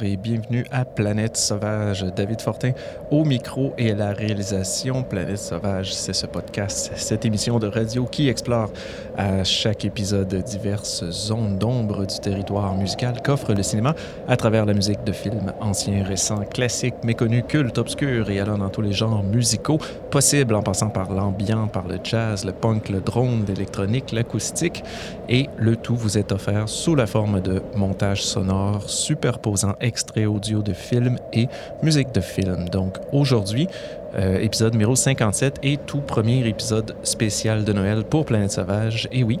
Et bienvenue à Planète Sauvage. David Fortin au micro et à la réalisation. Planète Sauvage, c'est ce podcast, cette émission de radio qui explore à chaque épisode diverses zones d'ombre du territoire musical qu'offre le cinéma à travers la musique de films anciens, récents, classiques, méconnus, cultes, obscurs et allant dans tous les genres musicaux possibles en passant par l'ambiant, par le jazz, le punk, le drone, l'électronique, l'acoustique et le tout vous est offert sous la forme de montage sonore superposant extraits audio de films et musique de film. Donc aujourd'hui, euh, épisode numéro 57 et tout premier épisode spécial de Noël pour Planète Sauvage. Et oui,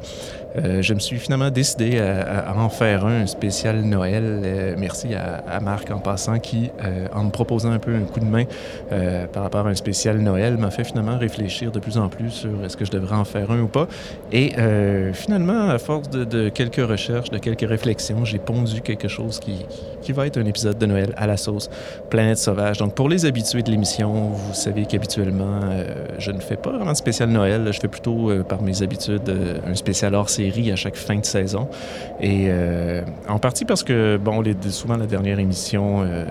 euh, je me suis finalement décidé à, en faire un spécial Noël. Euh, merci à, Marc en passant qui, en me proposant un peu un coup de main par rapport à un spécial Noël, m'a fait finalement réfléchir de plus en plus sur est-ce que je devrais en faire un ou pas. Et finalement, à force de, quelques recherches, de quelques réflexions, j'ai pondu quelque chose qui, qui, va être un épisode de Noël à la sauce Planète Sauvage. Donc pour les habitués de l'émission, vous savez qu'habituellement, je ne fais pas vraiment de spécial Noël. Je fais plutôt, par mes habitudes, un spécial hors à chaque fin de saison. Et euh, en partie parce que, bon, les, souvent la dernière émission euh,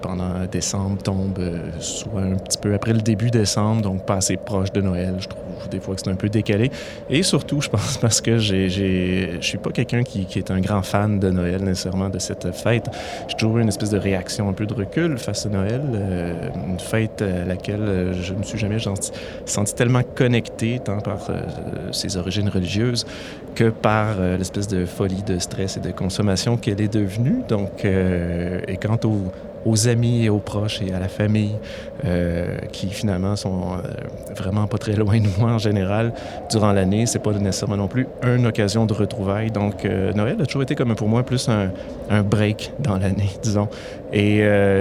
pendant décembre tombe euh, soit un petit peu après le début décembre, donc pas assez proche de Noël. Je trouve des fois que c'est un peu décalé. Et surtout, je pense parce que je suis pas quelqu'un qui, est un grand fan de Noël nécessairement de cette fête. J'ai toujours eu une espèce de réaction un peu de recul face à Noël, une fête à laquelle je ne me suis jamais senti tellement connecté, tant par ses origines religieuses que par euh, l'espèce de folie de stress et de consommation qu'elle est devenue. Donc, euh, et quant au, aux amis et aux proches et à la famille euh, qui finalement sont vraiment pas très loin de moi en général durant l'année. C'est pas nécessairement non plus une occasion de retrouvailles. Donc Noël a toujours été comme pour moi plus un break dans l'année, disons. Et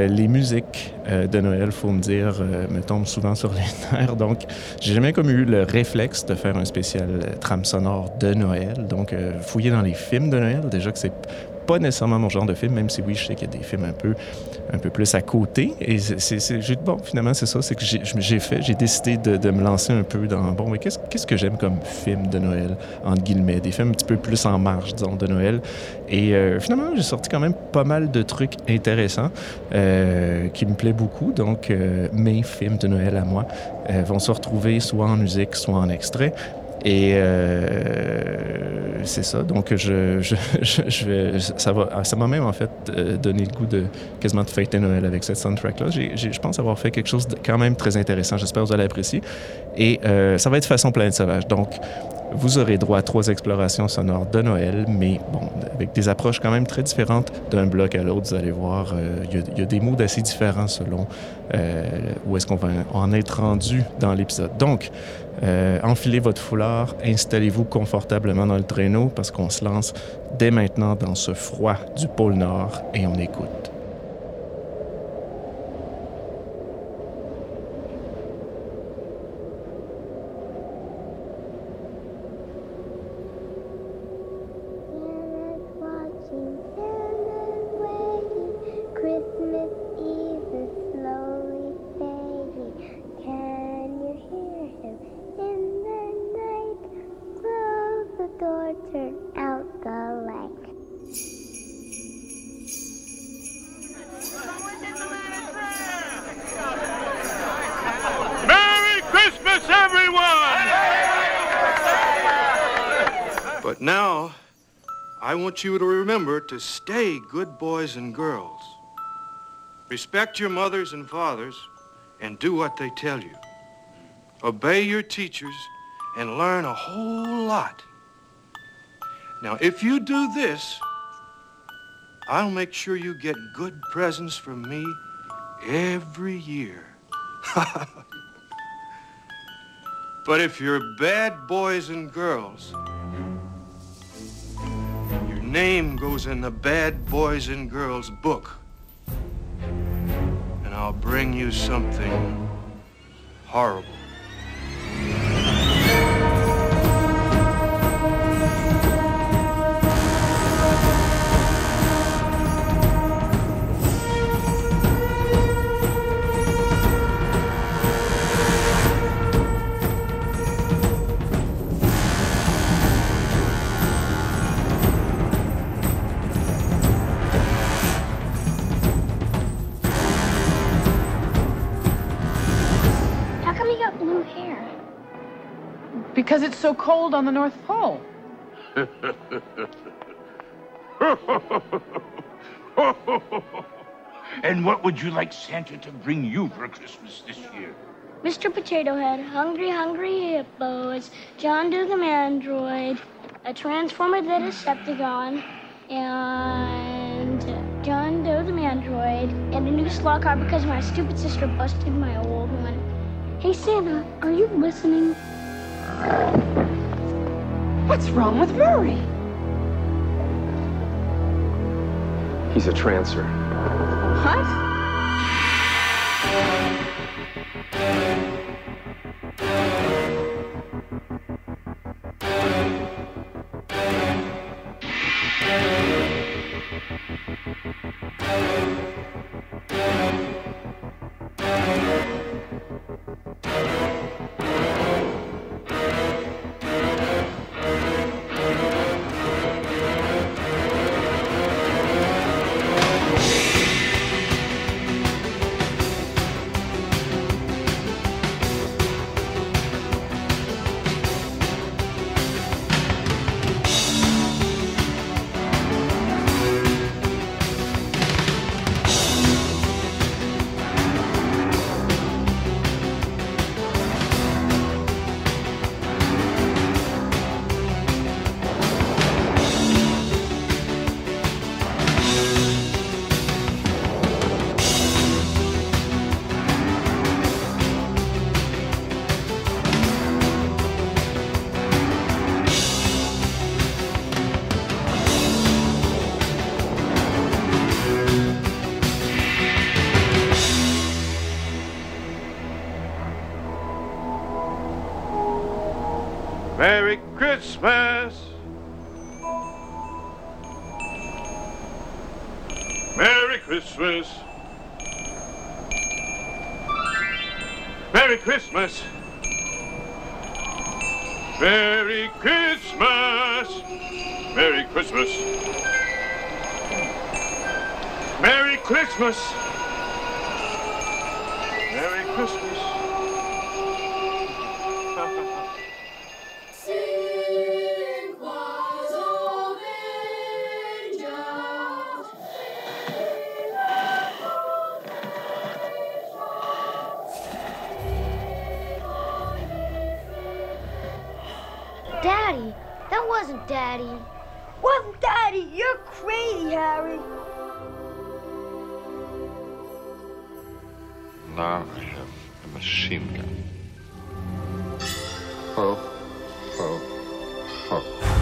les musiques de Noël, faut me dire, me tombent souvent sur les nerfs. Donc j'ai jamais comme eu le réflexe de faire un spécial trame sonore de Noël. Donc fouiller dans les films de Noël, déjà que c'est pas nécessairement mon genre de film, même si oui, je sais qu'il y a des films un peu, un peu plus à côté. Et c'est, bon, finalement, c'est ça, c'est que j'ai fait, j'ai décidé de, me lancer un peu dans, bon, mais qu'est-ce, qu'est-ce que j'aime comme film de Noël, entre guillemets, des films un petit peu plus en marge, disons, de Noël. Et euh, finalement, j'ai sorti quand même pas mal de trucs intéressants euh, qui me plaît beaucoup. Donc, euh, mes films de Noël à moi vont se retrouver soit en musique, soit en extrait. Et c'est ça. Donc, je, je, je, vais, ça m'a même en fait euh, donné le goût de quasiment de fêter Noël avec cette soundtrack-là. Je pense avoir fait quelque chose de quand même très intéressant. J'espère que vous allez apprécier. Et euh, ça va être façon planète sauvage. Donc, vous aurez droit à trois explorations sonores de Noël, mais bon, avec des approches quand même très différentes d'un bloc à l'autre. Vous allez voir, il y, a des mots assez différents selon où est-ce qu'on va en être rendu dans l'épisode. Donc, euh, enfilez votre foulard, installez-vous confortablement dans le traîneau parce qu'on se lance dès maintenant dans ce froid du pôle Nord et on écoute. You to remember to stay good boys and girls. Respect your mothers and fathers and do what they tell you. obey your teachers, and learn a whole lot. Now, if you do this, I'll make sure you get good presents from me every year. but if you're bad boys and girls, name goes in the bad boys and girls book. And I'll bring you something horrible. Because it's so cold on the North Pole. And what would you like Santa to bring you for Christmas this year? Mr. Potato Head, Hungry Hungry Hippos, John Doe the Mandroid, a Transformer the Decepticon, and John Doe the Mandroid, and a new slot car because my stupid sister busted my old one. Hey Santa, are you listening? What's wrong with Murray? He's a trancer. What? Merry Now I have a machine gun. Ho, ho, ho.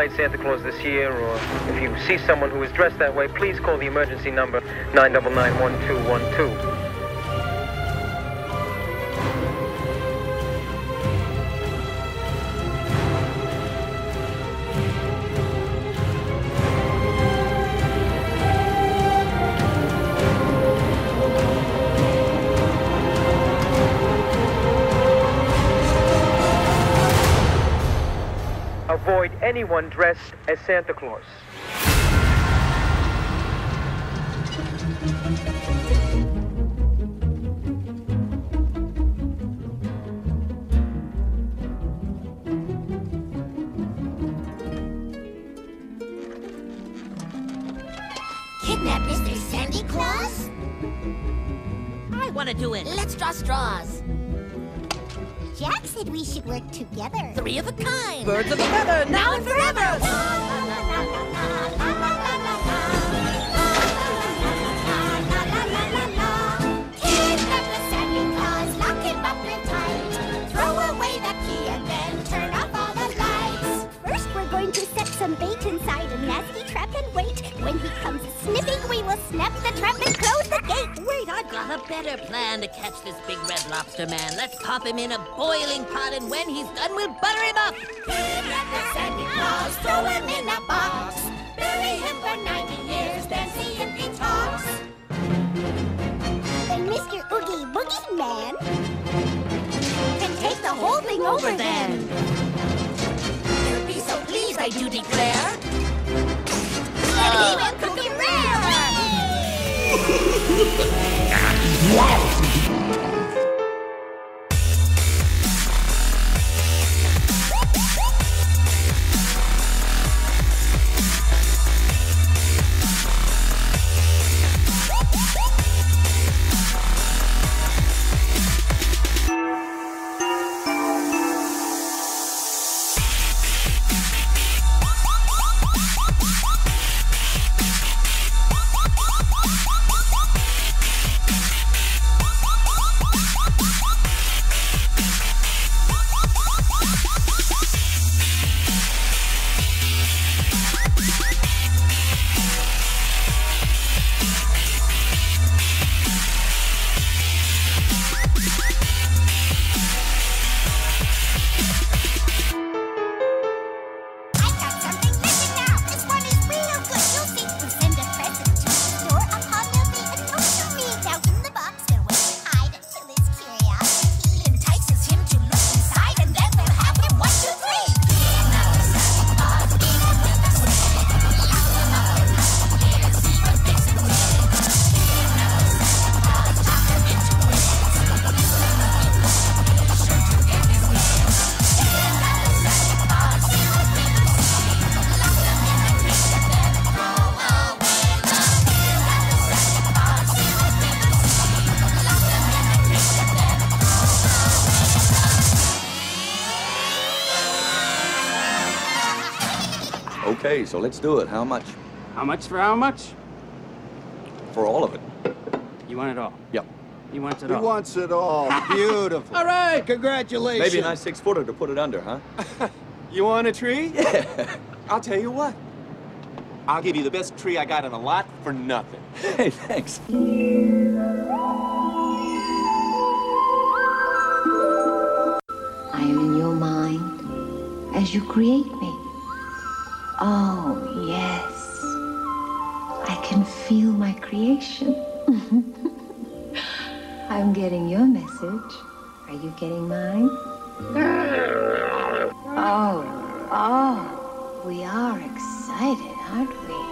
Played Santa Claus this year, or if you see someone who is dressed that way, please call the emergency number 999-1212. Avoid anyone dressed as Santa Claus. Kidnap Mr. Sandy Claus? I want to do it. Let's draw straws. Jack said we should work together. Three of a kind. Birds of a feather, now and forever. Lobster man. Let's pop him in a boiling pot, and when he's done, we'll butter him up. Kidnap the Sandy Claus, throw him in a box. Bury him for 90 years, then see if he talks. Then Mr. Oogie Boogie Man can take the whole thing over then. He'll be so pleased, I do declare. Then he will cook him rare. I Okay, so let's do it. How much? How much for how much? For all of it. You want it all. Yep. He wants it He all. wants it all. Beautiful. All right. Congratulations. Maybe a nice six footer to put it under, huh? You want a tree? Yeah. I'll tell you what. I'll give you the best tree I got in a lot for nothing. Hey, thanks. I am in your mind as you create me. Oh, yes. I can feel my creation. I'm getting your message. Are you getting mine? Oh, oh, we are excited, aren't we?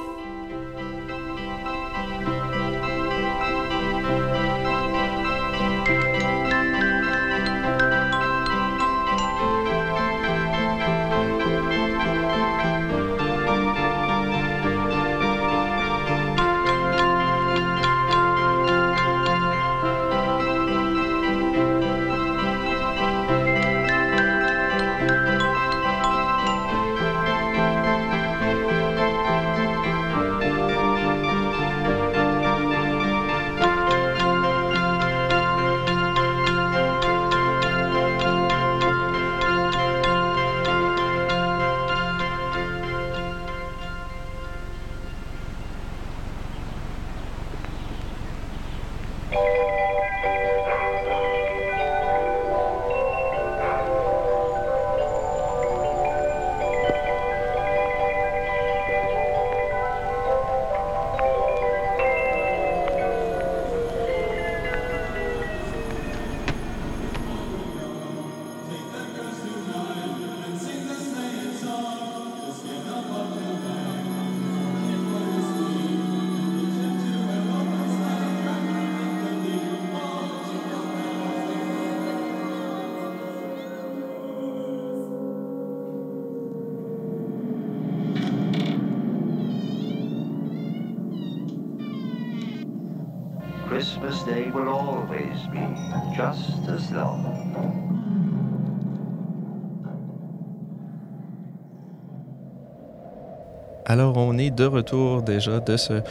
Alors, on est de retour déjà de ce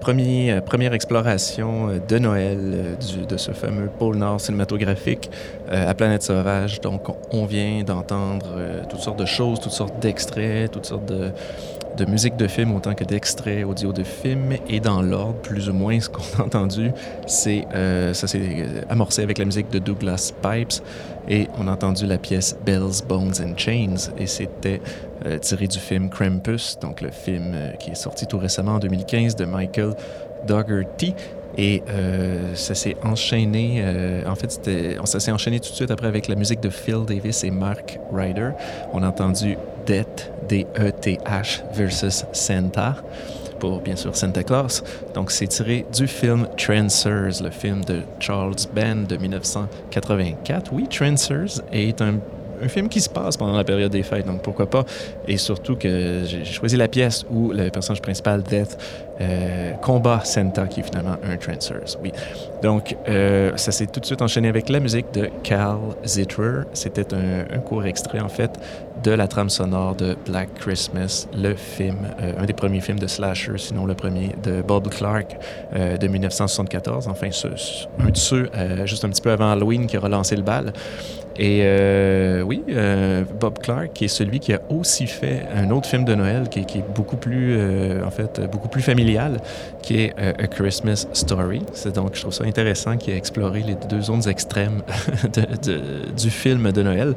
premier, euh, première exploration euh, de Noël euh, de ce fameux pôle Nord cinématographique à Planète Sauvage. Donc, on vient d'entendre toutes sortes de choses, toutes sortes d'extraits, toutes sortes de, de musique de film autant que d'extraits audio de films. Et dans l'ordre, plus ou moins, ce qu'on a entendu, c'est euh, ça s'est euh, amorcé avec la musique de Douglas Pipes et on a entendu la pièce Bells, Bones and Chains et c'était euh, tiré du film Krampus, donc le film qui est sorti tout récemment en 2015 de Michael Dougherty. Et ça s'est enchaîné, en fait, ça s'est enchaîné tout de suite après avec la musique de Phil Davis et Mark Ryder. On a entendu D-E-T-H versus Santa, pour bien sûr Santa Claus. Donc c'est tiré du film Trancers, le film de Charles Band de 1984. Oui, Trancers est un un film qui se passe pendant la période des fêtes, donc pourquoi pas. Et surtout que j'ai choisi la pièce où le personnage principal, Death, euh, combat Santa, qui est finalement un Trancers. Oui. Donc, euh, ça s'est tout de suite enchaîné avec la musique de Cal Zitterer. C'était un, court extrait, en fait, de la trame sonore de Black Christmas, le film, euh, un des premiers films de slasher, sinon le premier, de Bob Clark de 1974. Enfin, ce- un de ceux, juste un petit peu avant Halloween, qui a relancé le bal. Et euh, oui, euh, Bob Clark, qui est celui qui a aussi fait un autre film de Noël qui, est- beaucoup plus, euh, en fait, beaucoup plus familial, qui est A Christmas Story. C'est donc, je trouve ça intéressant qu'il ait exploré les deux zones extrêmes du film de Noël.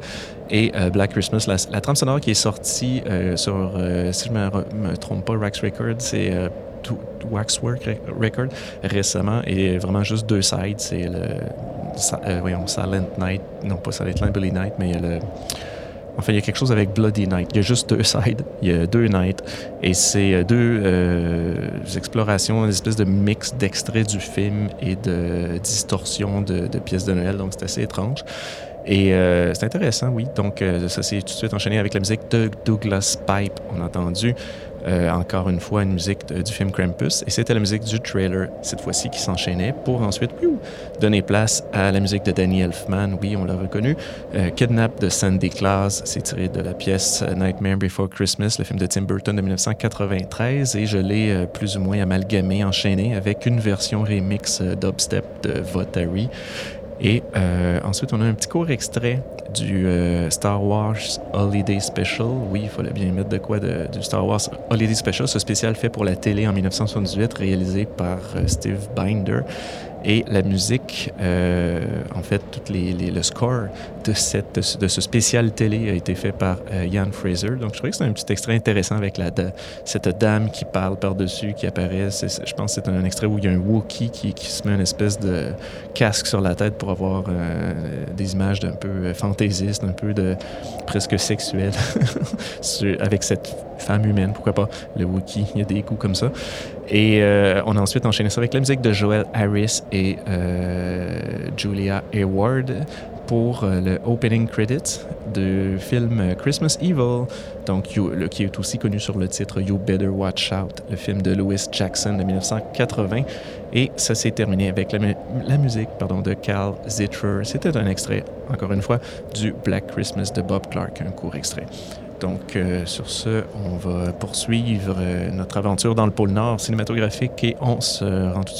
Et Black Christmas, la, la trame sonore qui est sortie sur, si je me, re- me trompe pas, Wax Records, c'est Waxwork Re- Record récemment, et vraiment juste deux sides. C'est le euh, voyons, Silent Night, non pas Silent Night, Billy Night, mais il y a le. Enfin, il y a quelque chose avec Bloody Night. Il y a juste deux sides. Il y a deux nights. Et c'est euh, deux euh, explorations, une espèce de mix d'extraits du film et de distorsion de, pièces de Noël. Donc, c'est assez étrange. Et euh, c'est intéressant, oui. Donc, ça s'est tout de suite enchaîné avec la musique de Douglas Pipe. On a entendu euh, encore une fois une musique du film Krampus. Et c'était la musique du trailer, cette fois-ci, qui s'enchaînait pour ensuite donner place à la musique de Danny Elfman. Oui, on l'a reconnu. Euh, Kidnap de Sandy Claus, c'est tiré de la pièce euh, Nightmare Before Christmas, le film de Tim Burton de 1993. Et je l'ai plus ou moins amalgamé, enchaîné avec une version remix dubstep de Votary. Et euh, ensuite, on a un petit court extrait du euh, Star Wars Holiday Special. Oui, il fallait bien mettre de quoi de- du Star Wars Holiday Special, ce spécial fait pour la télé en 1978, réalisé par euh, Steve Binder. Et la musique, euh, en fait, tout le score de, cette, de ce spécial télé a été fait par euh, Ian Fraser. Donc, je trouvais que c'est un petit extrait intéressant avec cette dame qui parle par-dessus, qui apparaît. Je pense que c'est un extrait où il y a un Wookiee qui, se met une espèce de casque sur la tête pour avoir euh, des images d'un peu euh, fantaisistes, un peu de presque sexuelles avec cette femme humaine. Pourquoi pas le Wookiee? Il y a des coups comme ça. Et euh, on a ensuite enchaîné ça avec la musique de Joel Harris et euh, Julia Hayward pour euh, le opening credits du film Christmas Evil, donc you- qui est aussi connu sur le titre You Better Watch Out, le film de Louis Jackson de 1980. Et ça s'est terminé avec la musique pardon, de Cal Zitterer. C'était un extrait, encore une fois, du Black Christmas de Bob Clark, un court extrait. Donc, euh, sur ce, on va poursuivre euh, notre aventure dans le pôle Nord cinématographique et on se rend tout de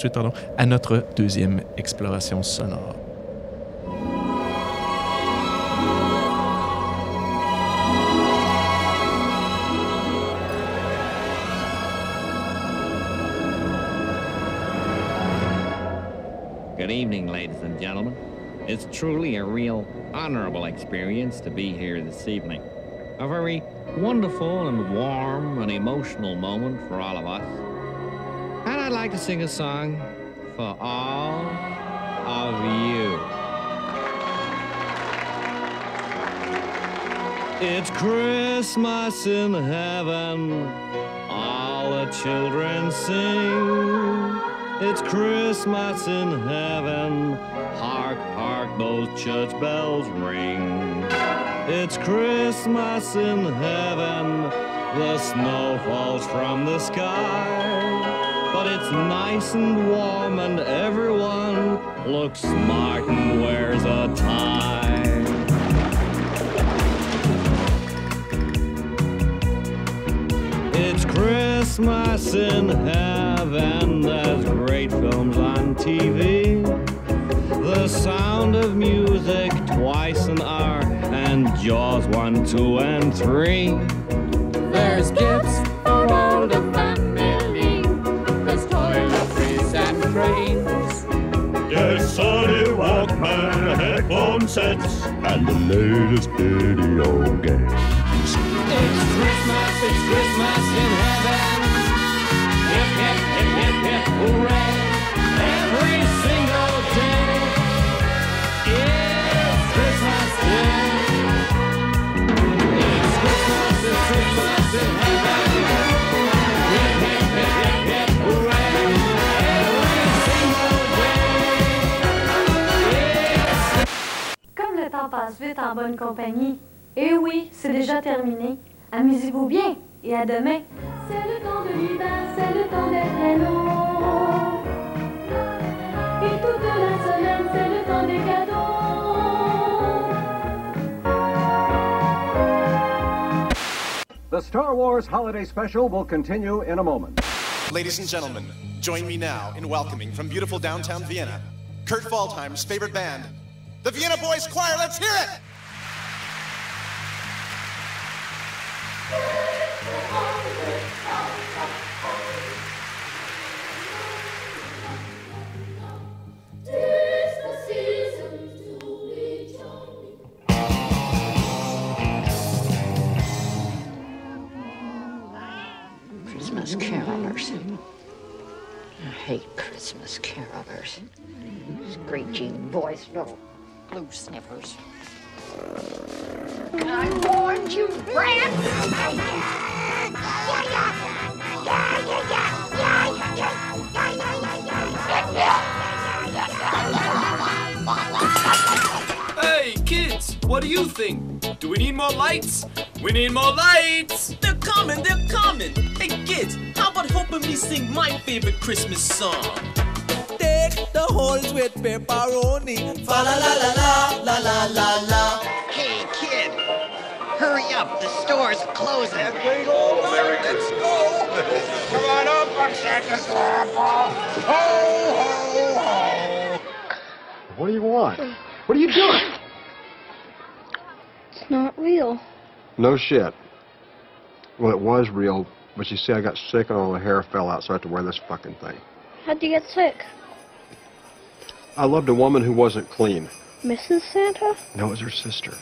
suite à notre, à notre deuxième exploration sonore. Good evening, ladies and gentlemen. It's truly a real honorable experience to be here this evening. A very wonderful and warm and emotional moment for all of us. And I'd like to sing a song for all of you. It's Christmas in heaven, all the children sing. It's Christmas in heaven, those church bells ring. It's Christmas in heaven, the snow falls from the sky. but it's nice and warm, and everyone looks smart and wears a tie. It's Christmas in heaven, there's great films on TV. The sound of music twice an hour, and Jaws 1, 2, and 3. There's gifts for all the family. There's toiletries and trains. There's Sony Walkman headphone sets and the latest video games. It's Christmas, it's Christmas in heaven. Hip, hip, hip, hip, hip, hooray. Every passe vite en bonne compagnie. Et oui, c'est déjà terminé. Amusez-vous bien et à demain. C'est le temps de l'hiver, c'est le temps des traîneaux. Et toute la semaine, c'est le temps des cadeaux. The Star Wars Holiday Special will continue in a moment. Ladies and gentlemen, join me now in welcoming from beautiful downtown Vienna, Kurt Waldheim's favorite band, the Vienna Boys Choir. Let's hear it! Christmas carolers. I hate Christmas carolers. Screeching voice, little blue sniffers. I warned you, Brad! Hey, kids, what do you think? Do we need more lights? We need more lights! They're coming, they're coming! Hey, kids, how about helping me sing my favorite Christmas song? Take the holes with pepperoni. Fa la la la la la la la la. Hey, kid! Hurry up, the store's closing. Let's go! Come on up on Santa's lap. Ho, ho, ho. What do you want? What are you doing? Real. No shit. Well, it was real, but you see, I got sick and all the hair fell out, so I had to wear this fucking thing. How'd you get sick? I loved a woman who wasn't clean. Mrs. Santa? No, it was her sister.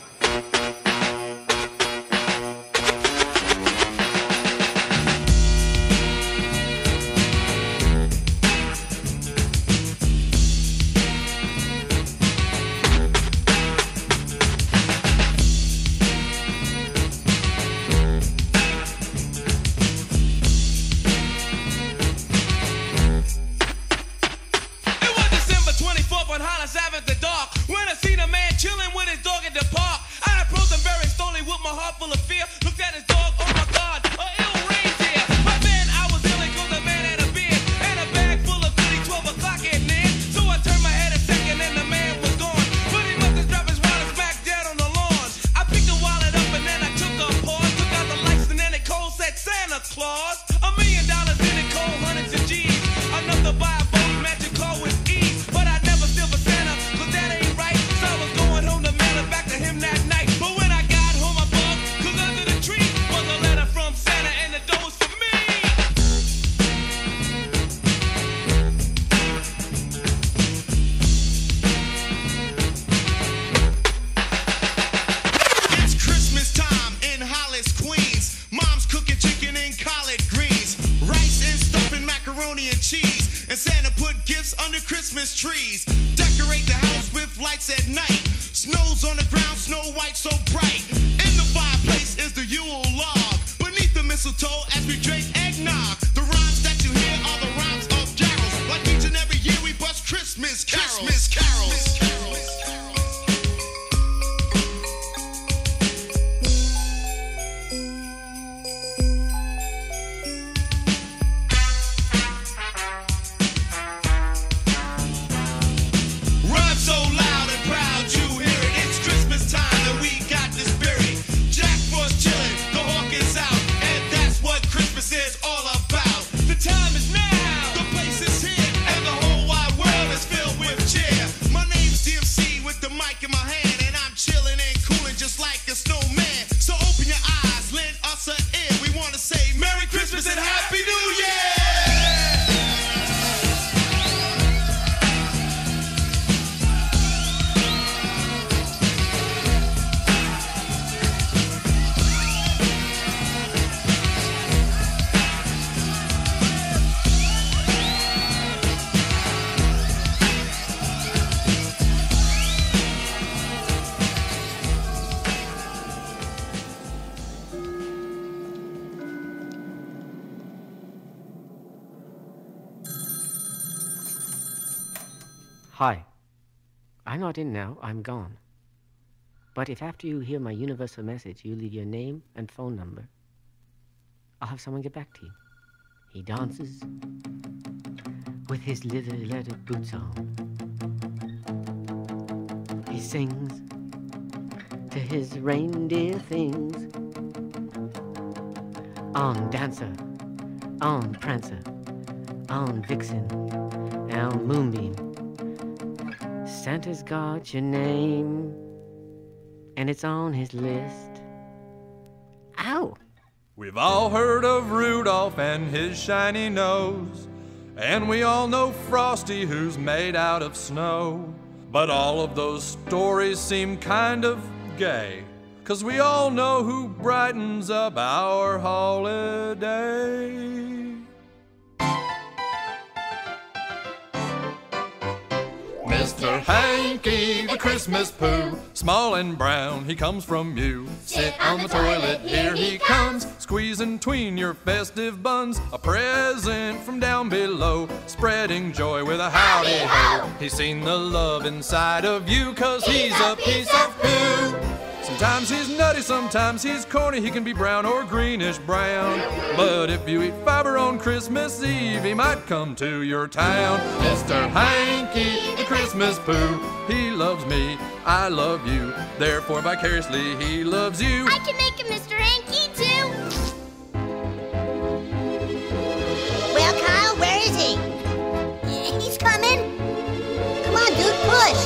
Now. I'm gone. But if after you hear my universal message, you leave your name and phone number, I'll have someone get back to you. He dances with his leather leather boots on. He sings to his reindeer things. On Dancer, on Prancer, on Vixen, on Moonbeam. Santa's got your name, and it's on his list. Ow! We've all heard of Rudolph and his shiny nose, and we all know Frosty who's made out of snow. But all of those stories seem kind of gay, cause we all know who brightens up our holiday. Mr. Hanky, the Christmas poo, small and brown, he comes from you. Sit on the toilet, here he comes, squeezing tween your festive buns. A present from down below, spreading joy with a howdy ho. He's seen the love inside of you, cause he's a piece of poo. Sometimes he's nutty, sometimes he's corny. He can be brown or greenish brown. But if you eat fiber on Christmas Eve, he might come to your town. Mr. Hanky, the Christmas poo. He loves me, I love you. Therefore, vicariously, he loves you. I can make him Mr. Hanky too. Well, Kyle, where is he? He's coming. Come on, dude, push.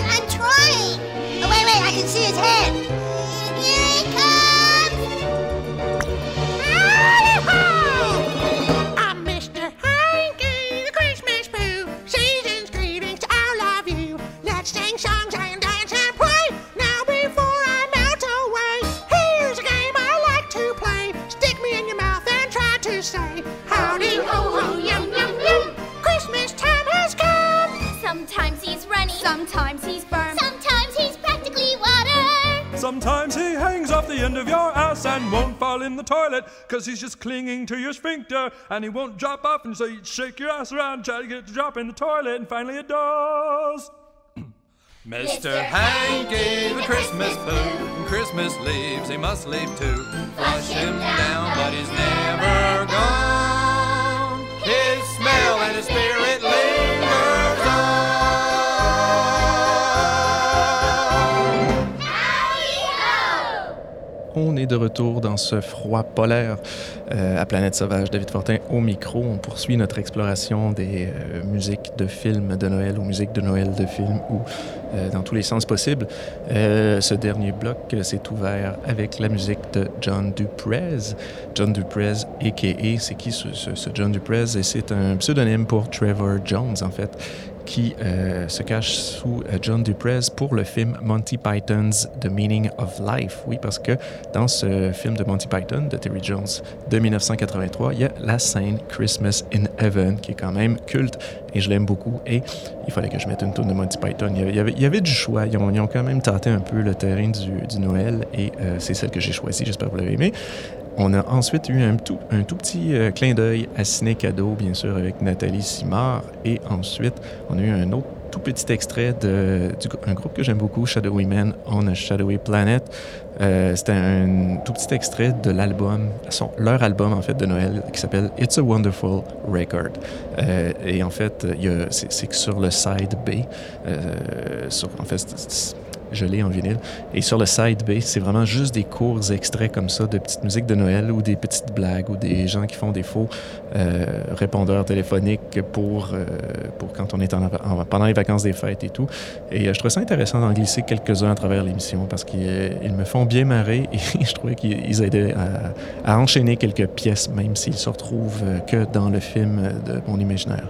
I'm trying. Oh, wait, wait, I can see his head. Sometimes he's firm. Sometimes he's practically water. Sometimes he hangs off the end of your ass and won't fall in the toilet because he's just clinging to your sphincter and he won't drop off and so you shake your ass around try to get it to drop in the toilet and finally it does. Mr. Hanky, the Christmas poo, and Christmas leaves, he must leave too. Flush him down, but he's never gone. His smell and his spirit lingers On est de retour dans ce froid polaire euh, à Planète Sauvage. David Fortin au micro. On poursuit notre exploration des euh, musiques de films de Noël ou musiques de Noël de films ou euh, dans tous les sens possibles. Ce dernier bloc s'est ouvert avec la musique de John Duprez. John Duprez, a.k.a. C'est qui ce, ce- ce John Duprez? Et c'est un pseudonyme pour Trevor Jones, en fait qui euh, se cache sous euh, John Duprez pour le film Monty Python's The Meaning of Life. Oui, parce que dans ce film de Monty Python, de Terry Jones, de 1983, il y a la scène Christmas in Heaven, qui est quand même culte, et je l'aime beaucoup. Et il fallait que je mette une tourne de Monty Python. Il y avait, du choix. Ils ont, quand même tenté un peu le terrain du, du Noël, et euh, c'est celle que j'ai choisie. J'espère que vous l'avez aimée. On a ensuite eu un tout, un tout petit euh, clin d'œil à Ciné Cadeau, bien sûr, avec Nathalie Simard. Et ensuite, on a eu un autre tout petit extrait de, du, un groupe que j'aime beaucoup, Shadowy Men on a Shadowy Planet. Euh, C'était un tout petit extrait de l'album, leur album en fait de Noël qui s'appelle It's a Wonderful Record. Euh, et en fait, c'est que sur le side B, euh, en fait, c'est- je l'ai en vinyle. Et sur le side B, c'est vraiment juste des courts extraits comme ça de petites musiques de Noël ou des petites blagues ou des gens qui font des faux euh, répondeurs téléphoniques pour, euh, pour quand on est en, en- pendant les vacances des fêtes et tout. Et euh, je trouve ça intéressant d'en glisser quelques-uns à travers l'émission parce qu'ils ils me font bien marrer et je trouvais qu'ils aidaient à, enchaîner quelques pièces, même s'ils se retrouvent que dans le film de mon imaginaire.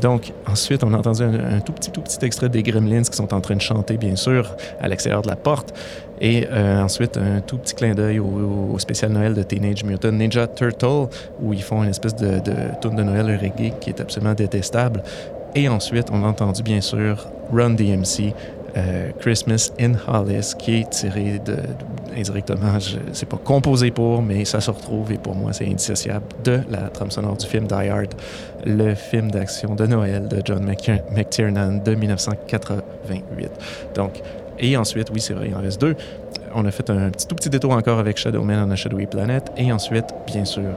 Donc, ensuite, on a entendu un, un tout petit, tout petit extrait des Gremlins qui sont en train de chanter, bien sûr, à l'extérieur de la porte. Et euh, ensuite, un tout petit clin d'œil au, spécial Noël de Teenage Mutant Ninja Turtle, où ils font une espèce de, de tune de Noël reggae qui est absolument détestable. Et ensuite, on a entendu, bien sûr, Run DMC euh, Christmas in Hollis, qui est tiré de, indirectement, je- c'est pas composé pour, mais ça se retrouve, et pour moi, c'est indissociable de la trame sonore du film Die Hard, le film d'action de Noël de John McTier- McTiernan de 1988. Donc, et ensuite, oui, c'est vrai, il en reste deux. On a fait un tout petit détour encore avec Shadow Man on a Shadowy Planet. Et ensuite, bien sûr,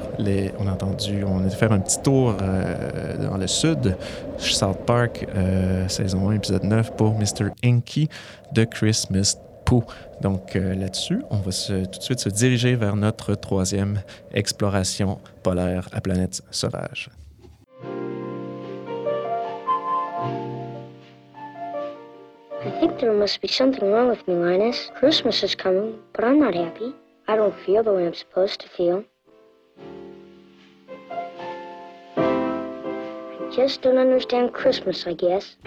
on a entendu, on a fait un petit tour euh, dans le sud, South Park, euh, saison 1, épisode 9, pour Mr. Inky de Christmas Pooh. Donc euh, là-dessus, on va tout de suite se diriger vers notre troisième exploration polaire à planète sauvage. I think there must be something wrong with me, Linus. Christmas is coming, but I'm not happy. I don't feel the way I'm supposed to feel. I just don't understand Christmas, I guess.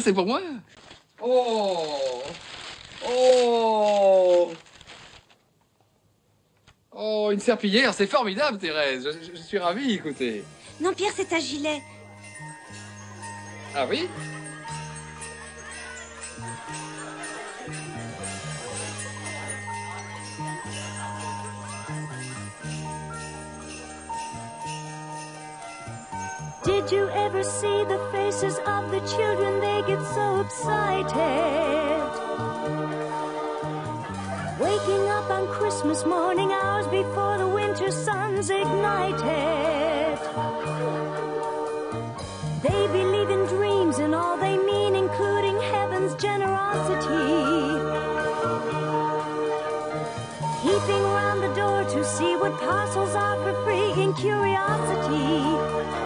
Ah, c'est pour moi Oh Oh Oh, une serpillière, c'est formidable, Thérèse. Je, je- je suis ravi, écoutez. Non, Pierre, c'est un gilet. Ah oui? Did you ever see the faces of the children? They get so excited. Waking up on Christmas morning, hours before the winter sun's ignited. They believe in dreams and all they mean, including heaven's generosity. Heaping round the door to see what parcels are for free in curiosity.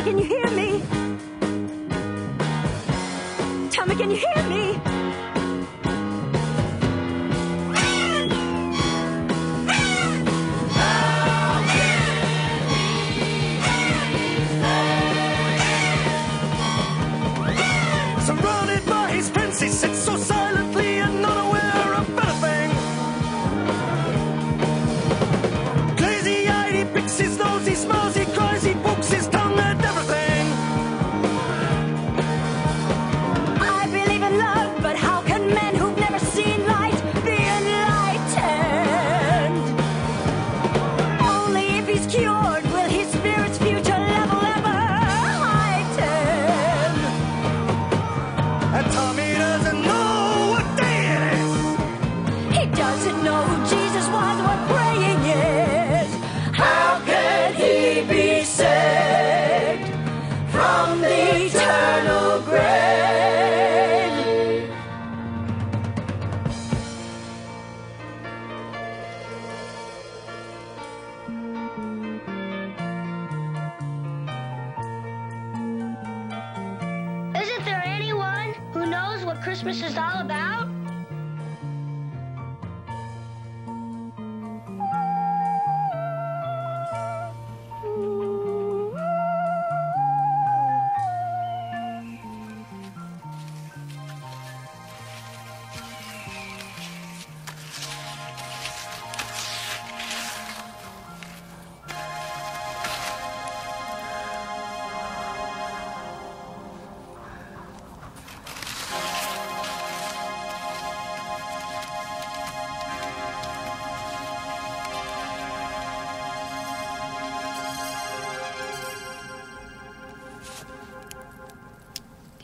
Tommy, can you hear me? Tell me, can you hear me?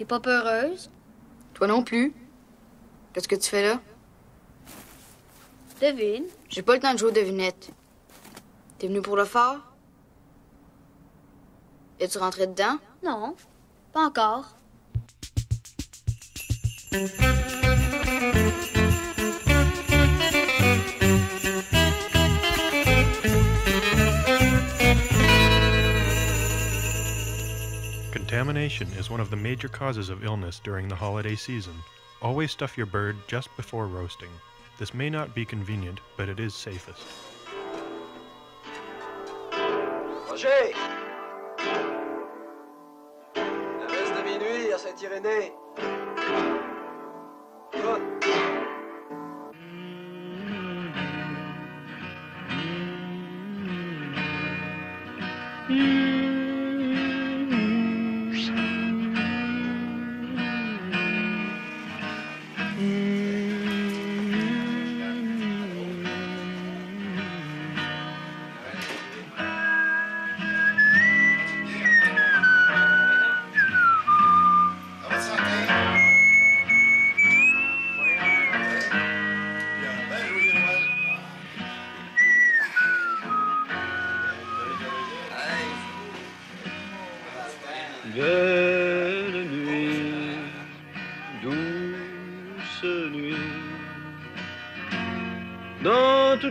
Pas peureuse? Toi non plus. Qu'est-ce que tu fais là? Devine. J'ai pas le temps de jouer aux devinettes. T'es venu pour le faire? Es-tu rentré dedans? Non, pas encore. Contamination is one of the major causes of illness during the holiday season. Always stuff your bird just before roasting. This may not be convenient, but it is safest. Roger!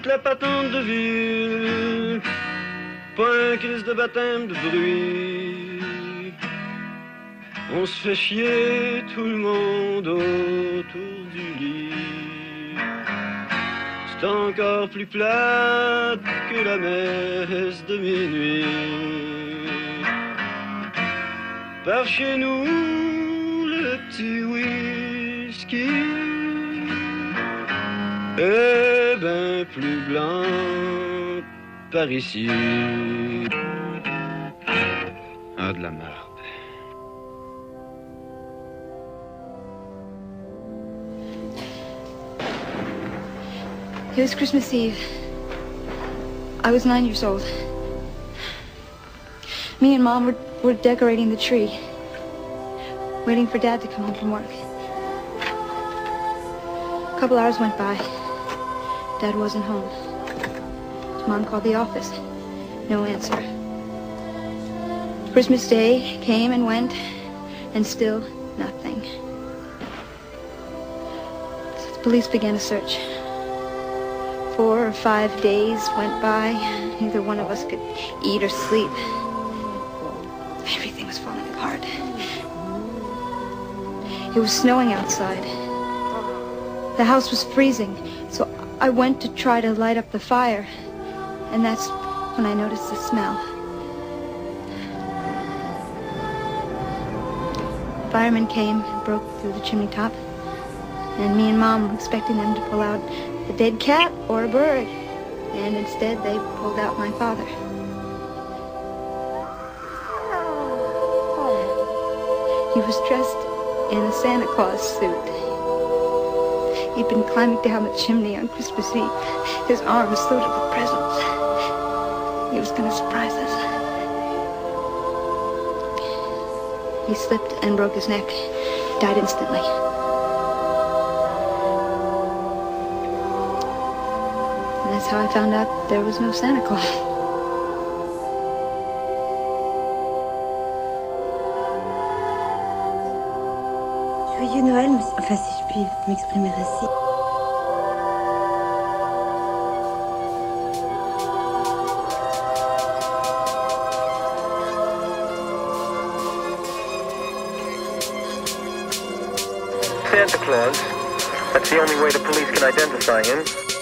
La patente de ville, pas un crise de baptême de bruit. On se fait chier tout le monde autour du lit. C'est encore plus plate que la messe de minuit. Par chez nous, le petit whisky est bien plus blanc par ici. Ah, de la merde. It was Christmas Eve. I was nine years old. Me and Mom were, were decorating the tree, waiting for Dad to come home from work. A couple hours went by. Dad wasn't home. Mom called the office. No answer. Christmas Day came and went, and still nothing. So the police began a search. Four or five days went by. Neither one of us could eat or sleep. Everything was falling apart. It was snowing outside. The house was freezing, I went to try to light up the fire. And that's when I noticed the smell. Firemen came and broke through the chimney top. And me and Mom were expecting them to pull out a dead cat or a bird. And instead, they pulled out my father. He was dressed in a Santa Claus suit. He'd been climbing down the chimney on Christmas Eve, his arms loaded with presents. He was going to surprise us. He slipped and broke his neck, died instantly. And that's how I found out there was no Santa Claus. Noël, enfin si je puis m'exprimer ainsi. Santa Claus. That's the only way the police can identify him.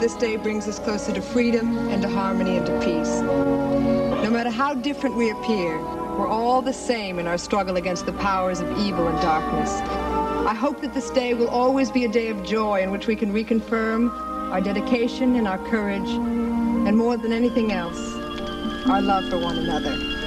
This day brings us closer to freedom and to harmony and to peace. No matter how different we appear, we're all the same in our struggle against the powers of evil and darkness. I hope that this day will always be a day of joy in which we can reconfirm our dedication and our courage, and more than anything else, our love for one another.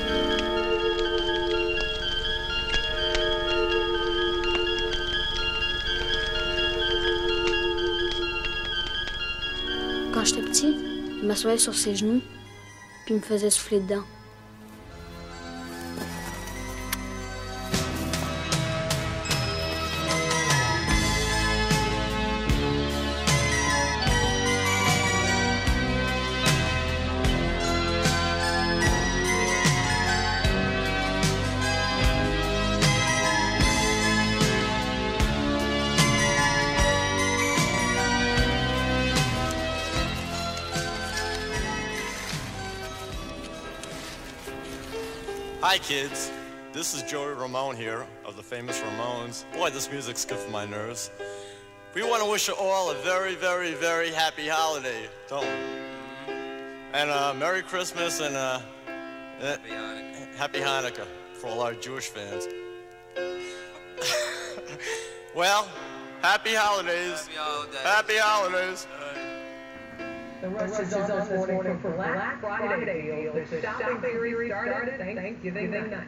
M'assoyait sur ses genoux, puis me faisait souffler dedans. Ramone here of the famous Ramones. Boy, this music's good for my nerves. We want to wish you all a very, very, very happy holiday, don't we? And uh, Merry Christmas and uh, happy, Hanukkah. happy Hanukkah for all our Jewish fans. well, happy holidays. Happy holidays. Happy holidays. The rush is on this morning for Black Friday deals. The shopping period started Thanksgiving night.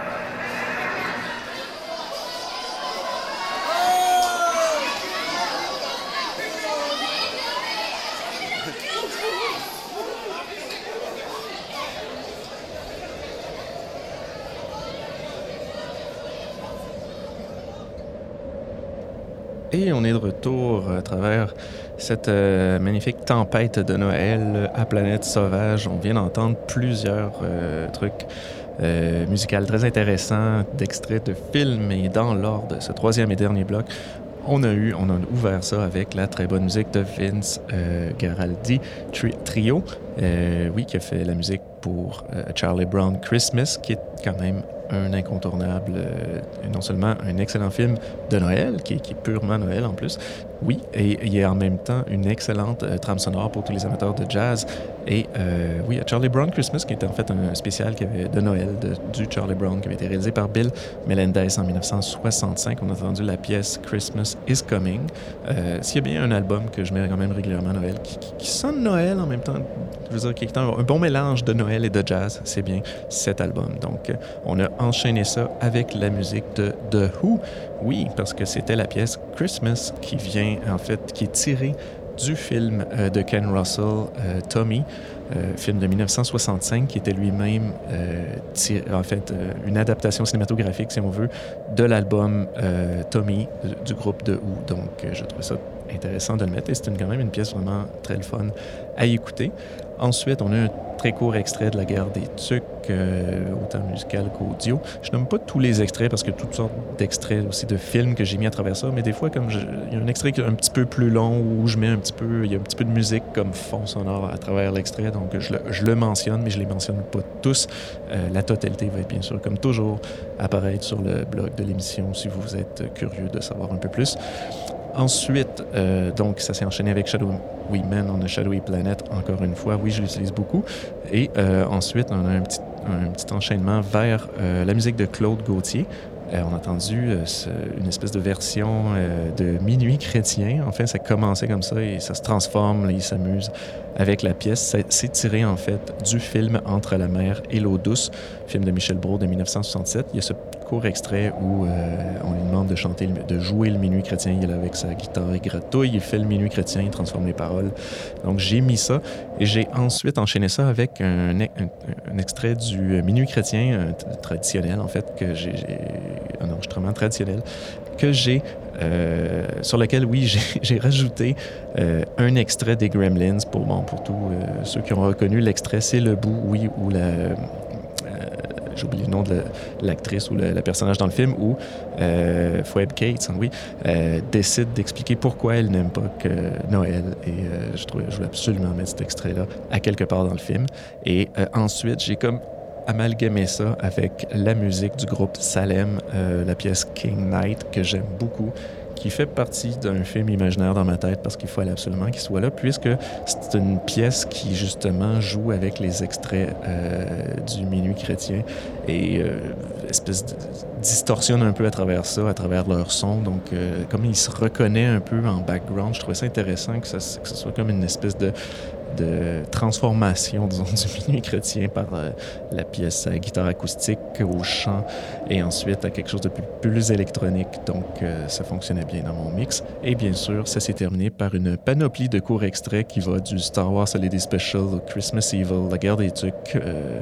Et on est de retour à travers cette euh, magnifique tempête de Noël à Planète Sauvage. On vient d'entendre plusieurs euh, trucs euh, musicaux très intéressants, d'extraits de films. Et dans l'ordre ce troisième et dernier bloc, on a eu, on a ouvert ça avec la très bonne musique de Vince euh, Garaldi tri- Trio, oui, qui a fait la musique pour euh, Charlie Brown Christmas, qui est quand même un incontournable, euh, non seulement un excellent film de Noël, qui, est- purement Noël en plus, oui, et il y a en même temps une excellente euh, trame sonore pour tous les amateurs de jazz. Et euh, oui, Charlie Brown Christmas, qui était en fait un spécial qui avait, de Noël de- du Charlie Brown, qui avait été réalisé par Bill Melendez en 1965. On a entendu la pièce Christmas is Coming. S'il y a bien un album que je mets quand même régulièrement à Noël, qui sonne Noël en même temps, je veux dire, qui est un, un bon mélange de Noël et de jazz, c'est bien cet album. Donc, on a enchaîné ça avec la musique de The Who. Oui, parce que c'était la pièce Christmas qui vient, en fait, qui est tirée du film euh, de Ken Russell, euh, Tommy, euh, film de 1965, qui était lui-même, en fait, une adaptation cinématographique, si on veut, de l'album Tommy du, groupe de Who. Donc, je trouve ça intéressant de le mettre et c'est quand même une pièce vraiment très fun à écouter. Ensuite, on a un très court extrait de La guerre des Tucs, euh, autant musical qu'audio. Je nomme pas tous les extraits parce que toutes sortes d'extraits aussi de films que j'ai mis à travers ça, mais des fois, comme il y a un extrait qui est un petit peu plus long où je mets un petit peu, il y a un petit peu de musique comme fond sonore à travers l'extrait, donc je le, je le mentionne, mais je les mentionne pas tous. Euh, la totalité va être bien sûr, comme toujours, apparaître sur le blog de l'émission si vous êtes curieux de savoir un peu plus. Ensuite, euh, donc, ça s'est enchaîné avec Shadow We Man on a Shadowy Planet, encore une fois. Oui, je l'utilise beaucoup. Et euh, ensuite, on a un petit, un enchaînement vers euh, la musique de Claude Gauthier. On a entendu une espèce de version de Minuit chrétien. Enfin, ça commençait comme ça et ça se transforme, il s'amuse avec la pièce. C'est tiré, en fait, du film Entre la mer et l'eau douce, film de Michel Brault de 1967. Il y a ce extrait où euh, on lui demande de chanter, de jouer le Minuit chrétien. Il est avec sa guitare, il gratouille, il fait le Minuit chrétien, il transforme les paroles. Donc, j'ai mis ça et j'ai ensuite enchaîné ça avec un, extrait du euh, Minuit chrétien traditionnel, en fait, que j'ai, un enregistrement traditionnel que j'ai, euh, sur lequel, oui, j'ai, rajouté un extrait des Gremlins pour, bon, pour tous ceux qui ont reconnu l'extrait. C'est le bout, oui, où la, j'ai oublié le nom de la- l'actrice ou le, personnage dans le film, où euh, Cates, oui, euh, décide d'expliquer pourquoi elle n'aime pas Noël. Et euh, je, trouvais, je voulais absolument mettre cet extrait-là à quelque part dans le film. Et euh, ensuite, j'ai comme amalgamé ça avec la musique du groupe Salem, euh, la pièce King Knight, que j'aime beaucoup, qui fait partie d'un film imaginaire dans ma tête parce qu'il fallait absolument qu'il soit là, puisque c'est une pièce qui, justement, joue avec les extraits euh, du Minuit chrétien et euh, espèce distorsionne un peu à travers ça, à travers leur son. Donc, euh, comme il se reconnaît un peu en background, je trouvais ça intéressant que, ça, que ce soit comme une espèce de de transformation, disons, du minuit chrétien par euh, la pièce à guitare acoustique au chant et ensuite à quelque chose de plus, électronique. Donc, euh, ça fonctionnait bien dans mon mix. Et bien sûr, ça s'est terminé par une panoplie de courts extraits qui va du Star Wars Holiday Special Christmas Evil, La guerre des Tucs, euh,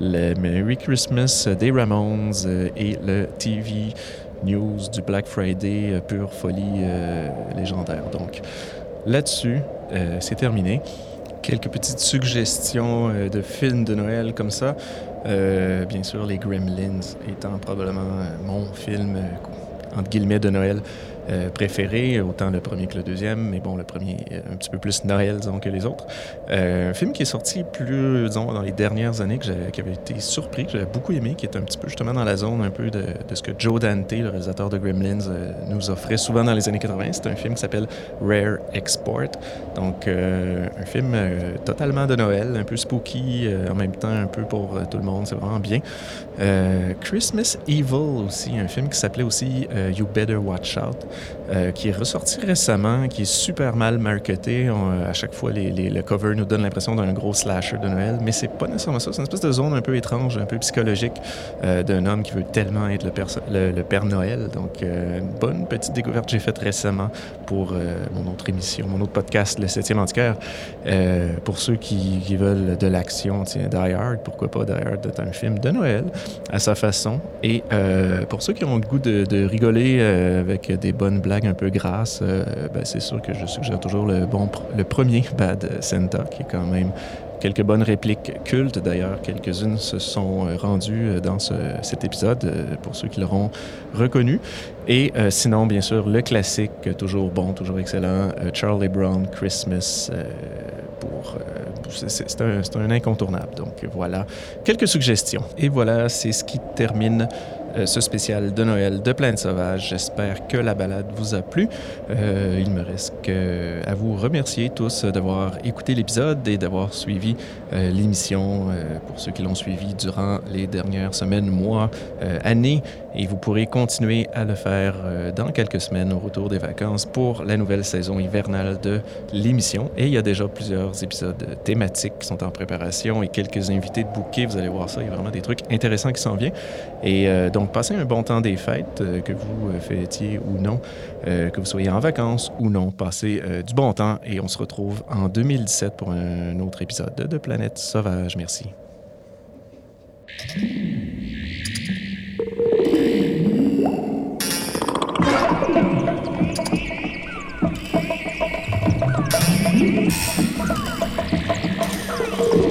le Merry Christmas des Ramones euh, et le TV News du Black Friday, euh, pure folie euh, légendaire. Donc, là-dessus, euh, c'est terminé. Quelques petites suggestions euh, de films de Noël comme ça. Euh, bien sûr, les Gremlins étant probablement euh, mon film, entre guillemets, de Noël euh, préféré, autant le premier que le deuxième, mais bon, le premier euh, un petit peu plus Noël, disons, que les autres. Euh, un film qui est sorti plus, disons, dans les dernières années, que qui avait été surpris, que j'avais beaucoup aimé, qui est un petit peu justement dans la zone un peu de, ce que Joe Dante, le réalisateur de Gremlins, euh, nous offrait souvent dans les années 80. C'est un film qui s'appelle Rare Export. Donc, un film totalement de Noël, un peu spooky, en même temps un peu pour tout le monde. C'est vraiment bien. Euh, Christmas Evil aussi, un film qui s'appelait aussi euh, You Better Watch Out, euh, qui est ressorti récemment, qui est super mal marketé. Euh, à chaque fois, le cover nous donne l'impression d'un gros slasher de Noël, mais c'est pas nécessairement ça. C'est une espèce de zone un peu étrange, un peu psychologique euh, d'un homme qui veut tellement être le, Père Noël. Donc, une bonne petite découverte que j'ai faite récemment pour mon autre émission, mon autre podcast, Le 7e Antiquaire. Euh, pour ceux qui, veulent de l'action, tiens, Die Hard, pourquoi pas Die Hard est un film de Noël à sa façon. Et pour ceux qui ont le goût de, rigoler avec des bonnes blagues un peu grasses, euh, ben, c'est sûr que je suggère toujours le, bon, le premier Bad Santa, qui est quand même quelques bonnes répliques cultes. D'ailleurs, quelques-unes se sont euh, rendues euh, dans ce- cet épisode, euh, pour ceux qui l'auront reconnu. Et sinon, bien sûr, le classique, toujours bon, toujours excellent, Charlie Brown, Christmas, pour... c'est- un, un incontournable. Donc voilà, quelques suggestions. Et voilà, c'est ce qui termine ce spécial de Noël de Plaine Sauvage. J'espère que la balade vous a plu. Euh, il me reste que à vous remercier tous d'avoir écouté l'épisode et d'avoir suivi euh, l'émission euh, pour ceux qui l'ont suivi durant les dernières semaines, mois, euh, années. Et vous pourrez continuer à le faire euh, dans quelques semaines au retour des vacances pour la nouvelle saison hivernale de l'émission. Et il y a déjà plusieurs épisodes thématiques qui sont en préparation et quelques invités de bouquet. Vous allez voir ça, il y a vraiment des trucs intéressants qui s'en viennent. Et euh, donc, passez un bon temps des fêtes, euh, que vous fêtiez ou non, que vous soyez en vacances ou non. Passez du bon temps et on se retrouve en 2017 pour un autre épisode de Planète Sauvage. Merci. you